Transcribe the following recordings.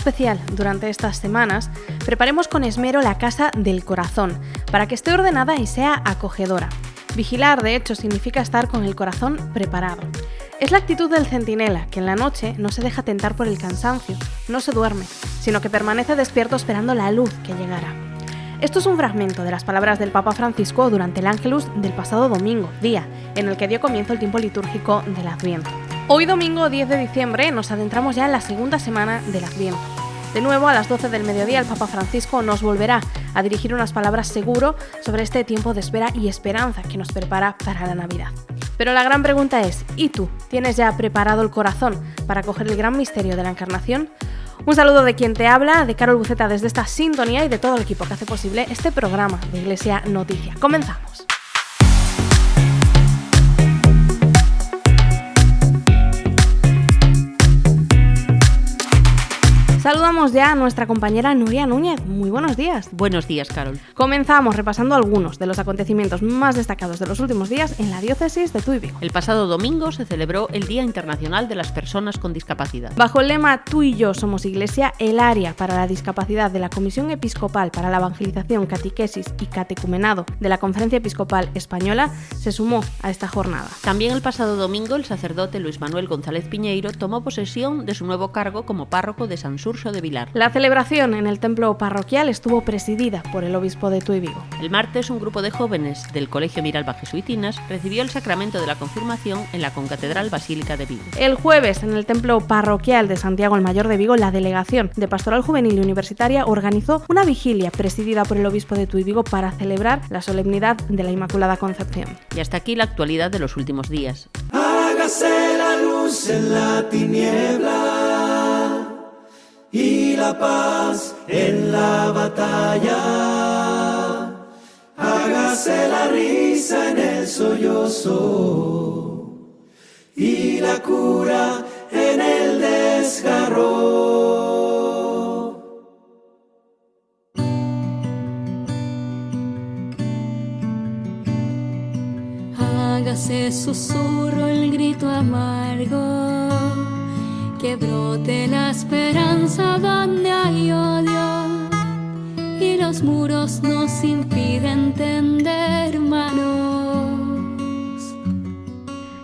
Especial, durante estas semanas, preparemos con esmero la casa del corazón, para que esté ordenada y sea acogedora. Vigilar, de hecho, significa estar con el corazón preparado. Es la actitud del centinela, que en la noche no se deja tentar por el cansancio, no se duerme, sino que permanece despierto esperando la luz que llegará. Esto es un fragmento de las palabras del Papa Francisco durante el Ángelus del pasado domingo, día en el que dio comienzo el tiempo litúrgico del Adviento. Hoy domingo 10 de diciembre nos adentramos ya en la segunda semana del Adviento. De nuevo, a las 12 del mediodía, el Papa Francisco nos volverá a dirigir unas palabras seguro sobre este tiempo de espera y esperanza que nos prepara para la Navidad. Pero la gran pregunta es, ¿y tú? ¿Tienes ya preparado el corazón para coger el gran misterio de la Encarnación? Un saludo de quien te habla, de Carol Buceta desde esta sintonía y de todo el equipo que hace posible este programa de Iglesia Noticia. Comenzamos. Saludamos ya a nuestra compañera Nuria Núñez. Muy buenos días. Buenos días, Carol. Comenzamos repasando algunos de los acontecimientos más destacados de los últimos días en la diócesis de Tuy Vigo. El pasado domingo se celebró el Día Internacional de las Personas con Discapacidad. Bajo el lema Tú y yo somos Iglesia, el área para la discapacidad de la Comisión Episcopal para la Evangelización, Catequesis y Catecumenado de la Conferencia Episcopal Española se sumó a esta jornada. También el pasado domingo el sacerdote Luis Manuel González Piñeiro tomó posesión de su nuevo cargo como párroco de San Surso de Vilar. La celebración en el templo parroquial estuvo presidida por el obispo de Tuy Vigo. El martes un grupo de jóvenes del Colegio Miralba Jesuitinas recibió el sacramento de la confirmación en la Concatedral Basílica de Vigo. El jueves en el templo parroquial de Santiago el Mayor de Vigo, la delegación de Pastoral Juvenil y Universitaria organizó una vigilia presidida por el obispo de Tuy Vigo para celebrar la solemnidad de la Inmaculada Concepción. Y hasta aquí la actualidad de los últimos días. Hágase la luz en la tiniebla y la paz en la batalla. Hágase la risa en el sollozo y la cura en el desgarro. Hágase susurro el grito amargo que brote la esperanza donde hay odio y los muros nos impiden tender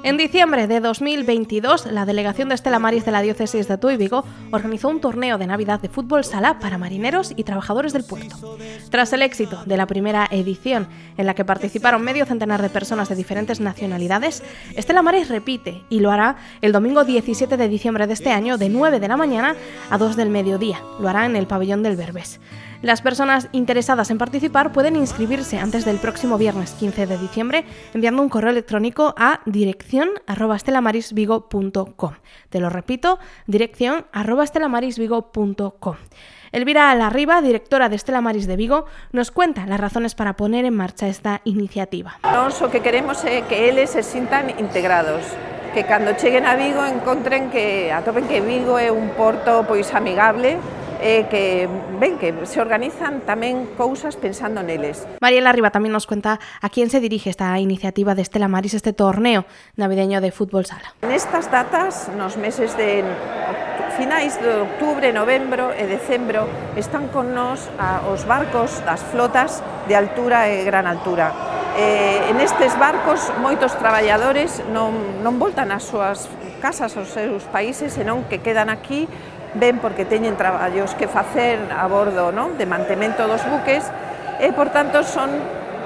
En diciembre de 2022, la delegación de Estela Maris de la diócesis de Tuy Vigo organizó un torneo de Navidad de fútbol sala para marineros y trabajadores del puerto. Tras el éxito de la primera edición, en la que participaron medio centenar de personas de diferentes nacionalidades, Estela Maris repite y lo hará el domingo 17 de diciembre de este año de 9 de la mañana a 2 del mediodía. Lo hará en el pabellón del Berbés. Las personas interesadas en participar pueden inscribirse antes del próximo viernes 15 de diciembre enviando un correo electrónico a dirección arroba estelamarisvigo.com. Te lo repito, dirección arroba estelamarisvigo.com. Elvira Alarriba, directora de Estela Maris de Vigo, nos cuenta las razones para poner en marcha esta iniciativa. Nos o que queremos é que eles se sintan integrados, que cando cheguen a Vigo encontren que atopen que Vigo é un porto pois amigable eh, que ven que se organizan tamén cousas pensando neles. Mariela Riva tamén nos cuenta a quién se dirige esta iniciativa de Estela Maris este torneo navideño de fútbol sala. Nestas datas, nos meses de finais de octubre, novembro e decembro, están con nós a, os barcos das flotas de altura e gran altura. Eh, en estes barcos moitos traballadores non, non voltan ás súas casas aos seus países, senón que quedan aquí ven porque teñen traballos que facer a bordo non? de mantemento dos buques e, por tanto, son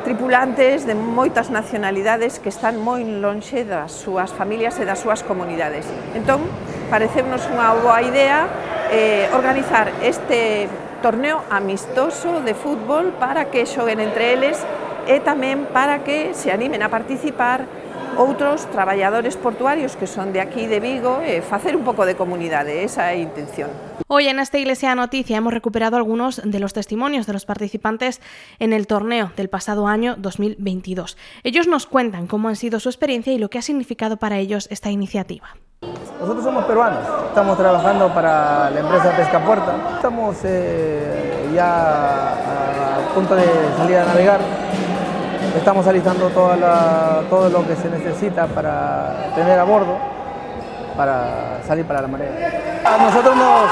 tripulantes de moitas nacionalidades que están moi lonxe das súas familias e das súas comunidades. Entón, pareceunos unha boa idea eh, organizar este torneo amistoso de fútbol para que xoguen entre eles e tamén para que se animen a participar outros traballadores portuarios que son de aquí de Vigo e facer un pouco de comunidade, esa é a intención. Hoy en esta Iglesia Noticia hemos recuperado algunos de los testimonios de los participantes en el torneo del pasado año 2022. Ellos nos cuentan cómo han sido su experiencia y lo que ha significado para ellos esta iniciativa. Nosotros somos peruanos, estamos trabajando para la empresa Pescapuerta, estamos eh, ya a punto de salir a navegar, estamos alistando toda la, todo lo que se necesita para tener a bordo para salir para la marea. A nosotros nos,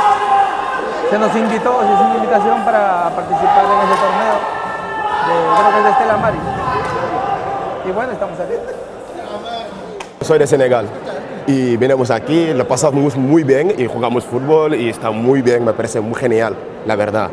se nos invitó, se hizo una invitación para participar en ese torneo, de, creo que es de Estela Mari. Y bueno, estamos aquí. Soy de Senegal y venimos aquí, lo pasamos muy bien y jugamos fútbol y está muy bien, me parece muy genial, la verdad.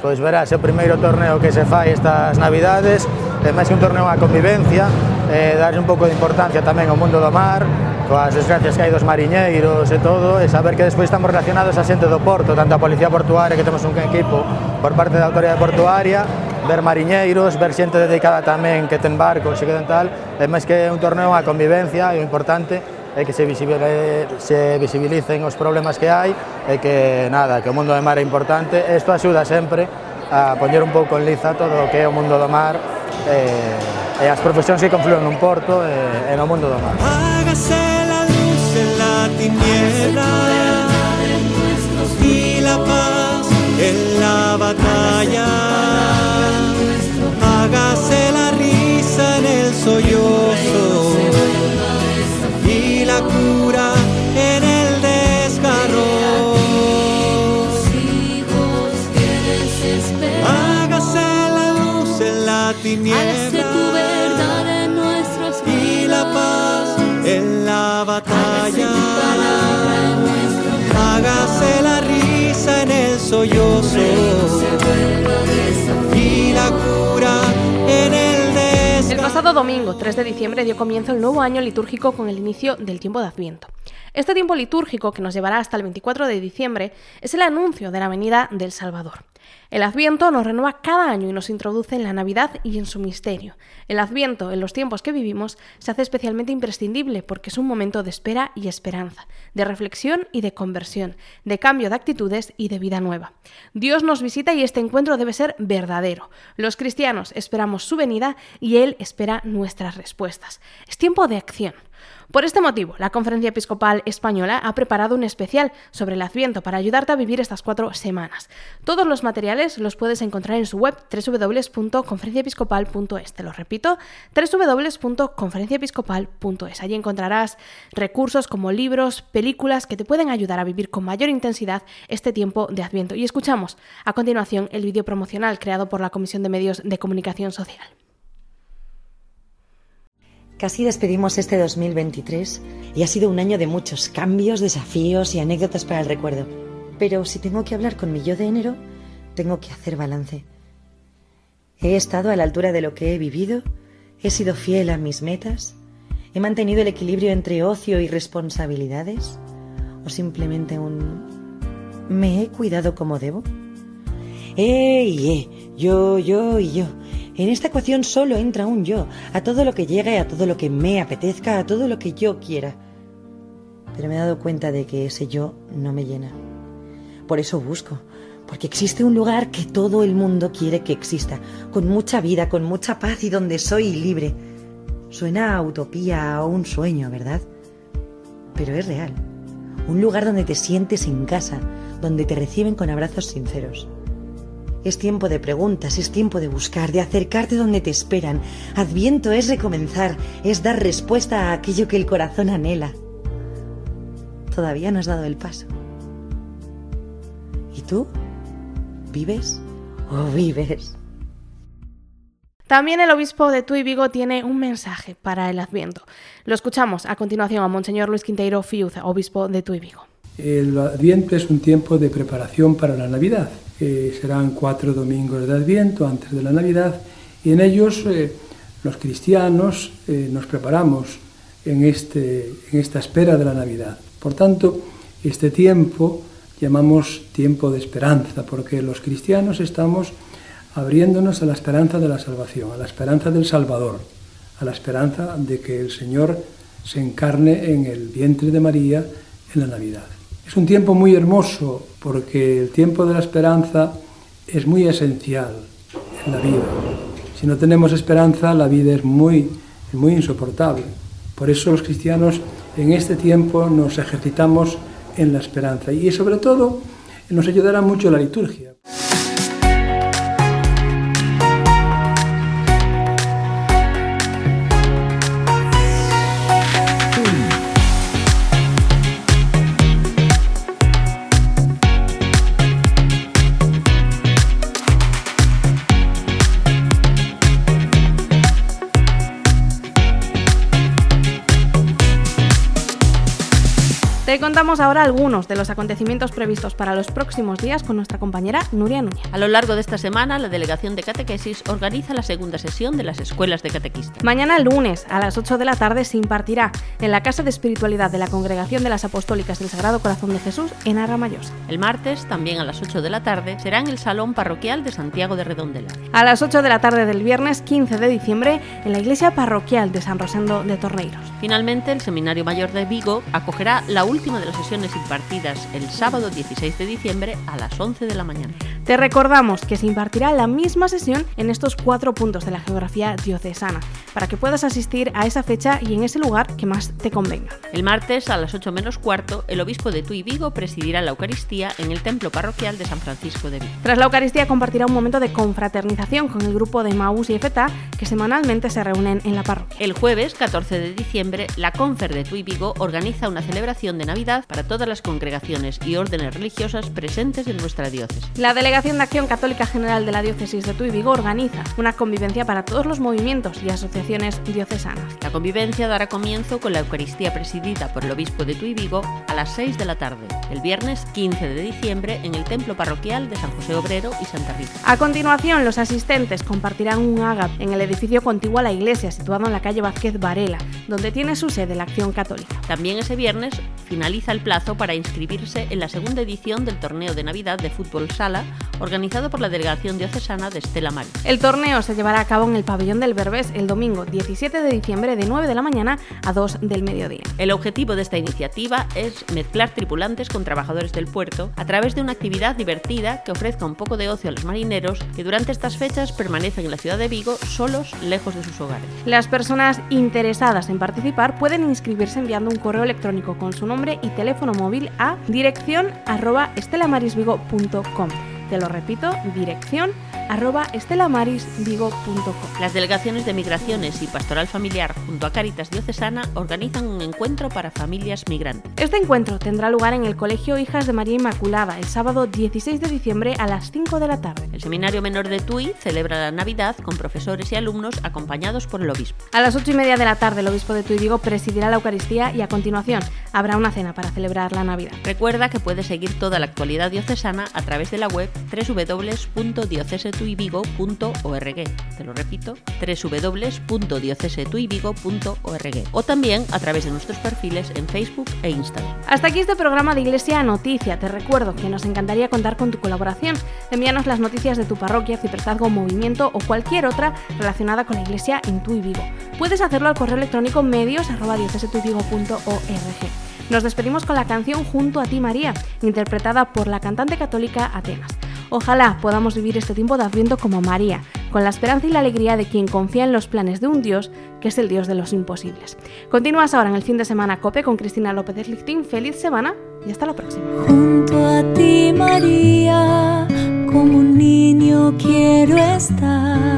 Pois verás, é o primeiro torneo que se fai estas navidades, é máis un torneo a convivencia, eh, un pouco de importancia tamén ao mundo do mar, coas desgracias que hai dos mariñeiros e todo, e saber que despois estamos relacionados a xente do porto, tanto a Policía Portuaria, que temos un equipo por parte da Autoridade Portuaria, ver mariñeiros, ver xente dedicada tamén que ten barcos e que tal, é máis que un torneo a convivencia e o importante e que se, visible, eh, se visibilicen os problemas que hai e que nada, que o mundo do mar é importante. Isto axuda sempre a poñer un pouco en liza todo o que é o mundo do mar e, e as profesións que confluen nun porto e, e no mundo do mar. Hágase la luz en la tiniebla y la paz en la batalla. En la tiniebla. tu verdad en nuestros y la paz en la batalla. Hágase la risa en el sollozo y la cura en el el pasado domingo, 3 de diciembre, dio comienzo el nuevo año litúrgico con el inicio del tiempo de Adviento. Este tiempo litúrgico, que nos llevará hasta el 24 de diciembre, es el anuncio de la venida del Salvador. El Adviento nos renueva cada año y nos introduce en la Navidad y en su misterio. El Adviento, en los tiempos que vivimos, se hace especialmente imprescindible porque es un momento de espera y esperanza, de reflexión y de conversión, de cambio de actitudes y de vida nueva. Dios nos visita y este encuentro debe ser verdadero. Los cristianos esperamos su venida y Él espera nuestras respuestas. Es tiempo de acción. Por este motivo, la Conferencia Episcopal Española ha preparado un especial sobre el Adviento para ayudarte a vivir estas cuatro semanas. Todos los materiales los puedes encontrar en su web www.conferenciaepiscopal.es. Te lo repito, www.conferenciaepiscopal.es. Allí encontrarás recursos como libros, películas que te pueden ayudar a vivir con mayor intensidad este tiempo de Adviento. Y escuchamos a continuación el vídeo promocional creado por la Comisión de Medios de Comunicación Social. Casi despedimos este 2023 y ha sido un año de muchos cambios, desafíos y anécdotas para el recuerdo. Pero si tengo que hablar con mi yo de enero, tengo que hacer balance. ¿He estado a la altura de lo que he vivido? ¿He sido fiel a mis metas? ¿He mantenido el equilibrio entre ocio y responsabilidades? ¿O simplemente un... ¿Me he cuidado como debo? ¡Eh eh! Yo, yo y yo. En esta ecuación solo entra un yo, a todo lo que llegue, a todo lo que me apetezca, a todo lo que yo quiera. Pero me he dado cuenta de que ese yo no me llena. Por eso busco, porque existe un lugar que todo el mundo quiere que exista, con mucha vida, con mucha paz y donde soy libre. Suena a utopía o un sueño, ¿verdad? Pero es real. Un lugar donde te sientes en casa, donde te reciben con abrazos sinceros. Es tiempo de preguntas, es tiempo de buscar, de acercarte donde te esperan. Adviento es recomenzar, es dar respuesta a aquello que el corazón anhela. Todavía no has dado el paso. ¿Y tú? ¿Vives o vives? También el obispo de Tuy Vigo tiene un mensaje para el Adviento. Lo escuchamos a continuación a Monseñor Luis Quinteiro Fiuz, obispo de Tuy Vigo. El Adviento es un tiempo de preparación para la Navidad serán cuatro domingos de Adviento antes de la Navidad, y en ellos eh, los cristianos eh, nos preparamos en, este, en esta espera de la Navidad. Por tanto, este tiempo llamamos tiempo de esperanza, porque los cristianos estamos abriéndonos a la esperanza de la salvación, a la esperanza del Salvador, a la esperanza de que el Señor se encarne en el vientre de María en la Navidad. Es un tiempo muy hermoso porque el tiempo de la esperanza es muy esencial en la vida. Si no tenemos esperanza, la vida es muy, muy insoportable. Por eso los cristianos en este tiempo nos ejercitamos en la esperanza y sobre todo nos ayudará mucho la liturgia. Te contamos ahora algunos de los acontecimientos previstos para los próximos días con nuestra compañera Nuria Núñez. A lo largo de esta semana, la Delegación de Catequesis organiza la segunda sesión de las escuelas de catequistas. Mañana lunes a las 8 de la tarde se impartirá en la Casa de Espiritualidad de la Congregación de las Apostólicas del Sagrado Corazón de Jesús en Arramayosa. El martes, también a las 8 de la tarde, será en el Salón Parroquial de Santiago de Redondela. A las 8 de la tarde del viernes 15 de diciembre en la Iglesia Parroquial de San Rosendo de Torneiros. Finalmente, el Seminario Mayor de Vigo acogerá la última de las sesiones impartidas el sábado 16 de diciembre a las 11 de la mañana. Te recordamos que se impartirá la misma sesión en estos cuatro puntos de la geografía diocesana, para que puedas asistir a esa fecha y en ese lugar que más te convenga. El martes a las 8 menos cuarto, el obispo de Tuy Vigo presidirá la Eucaristía en el templo parroquial de San Francisco de Vigo. Tras la Eucaristía compartirá un momento de confraternización con el grupo de Maús y Efeta que semanalmente se reúnen en la parroquia. El jueves 14 de diciembre, la Confer de Tuy Vigo organiza una celebración de Navidad para todas las congregaciones y órdenes religiosas presentes en nuestra diócesis. La Delegación de Acción Católica General de la Diócesis de Tuy Vigo organiza una convivencia para todos los movimientos y asociaciones diocesanas. La convivencia dará comienzo con la Eucaristía presidida por el obispo de Tuy Vigo a las 6 de la tarde, el viernes 15 de diciembre en el templo parroquial de San José Obrero y Santa Rita. A continuación, los asistentes compartirán un ágap en el edificio contiguo a la iglesia, situado en la calle Vázquez Varela, donde tiene su sede la Acción Católica. También ese viernes finaliza el plazo para inscribirse en la segunda edición del torneo de Navidad de fútbol sala organizado por la Delegación Diocesana de Estela Maris. El torneo se llevará a cabo en el pabellón del Berbés el domingo 17 de diciembre de 9 de la mañana a 2 del mediodía. El objetivo de esta iniciativa es mezclar tripulantes con trabajadores del puerto a través de una actividad divertida que ofrezca un poco de ocio a los marineros que durante estas fechas permanecen en la ciudad de Vigo solos, lejos de sus hogares. Las personas interesadas en participar pueden inscribirse enviando un correo electrónico con su nombre y teléfono móvil a dirección arroba estelamarisvigo.com. Te lo repito, dirección arroba estelamarisvigo.com. Las delegaciones de migraciones y pastoral familiar junto a Caritas Diocesana organizan un encuentro para familias migrantes. Este encuentro tendrá lugar en el Colegio Hijas de María Inmaculada el sábado 16 de diciembre a las 5 de la tarde. El Seminario Menor de Tui celebra la Navidad con profesores y alumnos acompañados por el obispo. A las 8 y media de la tarde el obispo de Tui Vigo presidirá la Eucaristía y a continuación habrá una cena para celebrar la Navidad. Recuerda que puedes seguir toda la actualidad diocesana a través de la web Te lo repito, www.diocesetuivigo.org o también a través de nuestros perfiles en Facebook e Instagram. Hasta aquí este programa de Iglesia Noticia. Te recuerdo que nos encantaría contar con tu colaboración. Envíanos las noticias de tu parroquia, ciprestazgo, movimiento o cualquier otra relacionada con la Iglesia en tu y Vigo. Puedes hacerlo al correo electrónico medios arroba diocesetuivigo.org. Nos despedimos con la canción Junto a ti María, interpretada por la cantante católica Atenas. Ojalá podamos vivir este tiempo de Adviento como María, con la esperanza y la alegría de quien confía en los planes de un Dios que es el Dios de los imposibles. Continúas ahora en el fin de semana COPE con Cristina López Lichtín. Feliz semana y hasta la próxima. Junto a ti María, como niño quiero estar.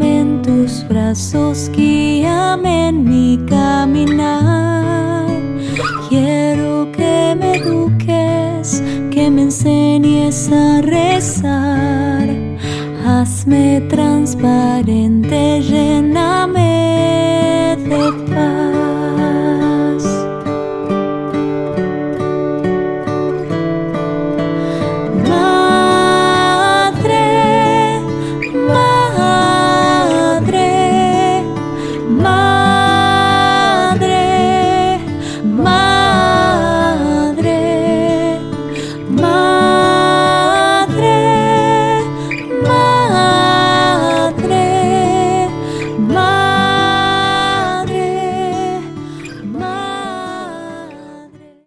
En tus brazos, guíame en mi caminar. Quiero a rezar, hazme transparente, lléname.